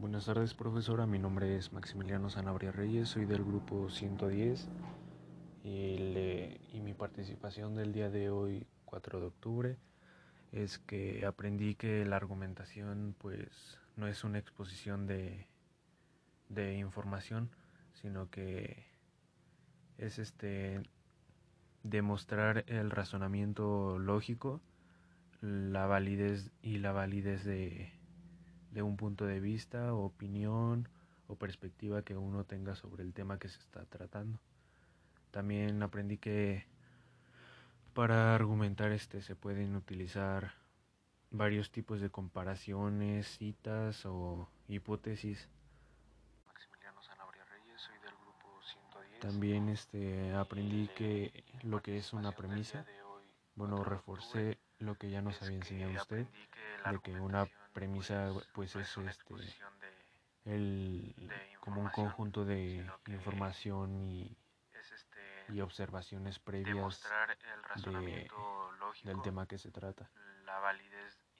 Buenas tardes, profesora. Mi nombre es Maximiliano Sanabria Reyes, soy del grupo 110 y, y mi participación del día de hoy, 4 de octubre, es que aprendí que la argumentación pues no es una exposición de, de información, sino que es este demostrar el razonamiento lógico, la validez y la validez de de un punto de vista, opinión o perspectiva que uno tenga sobre el tema que se está tratando. También aprendí que para argumentar este se pueden utilizar varios tipos de comparaciones, citas o hipótesis. Maximiliano Sanabria Reyes, soy del grupo 110. También este aprendí que lo que es una premisa, bueno, reforcé lo que ya nos había enseñado usted, de que una premisa pues es este el como un conjunto de información y, y observaciones previas de, del tema que se trata. La validez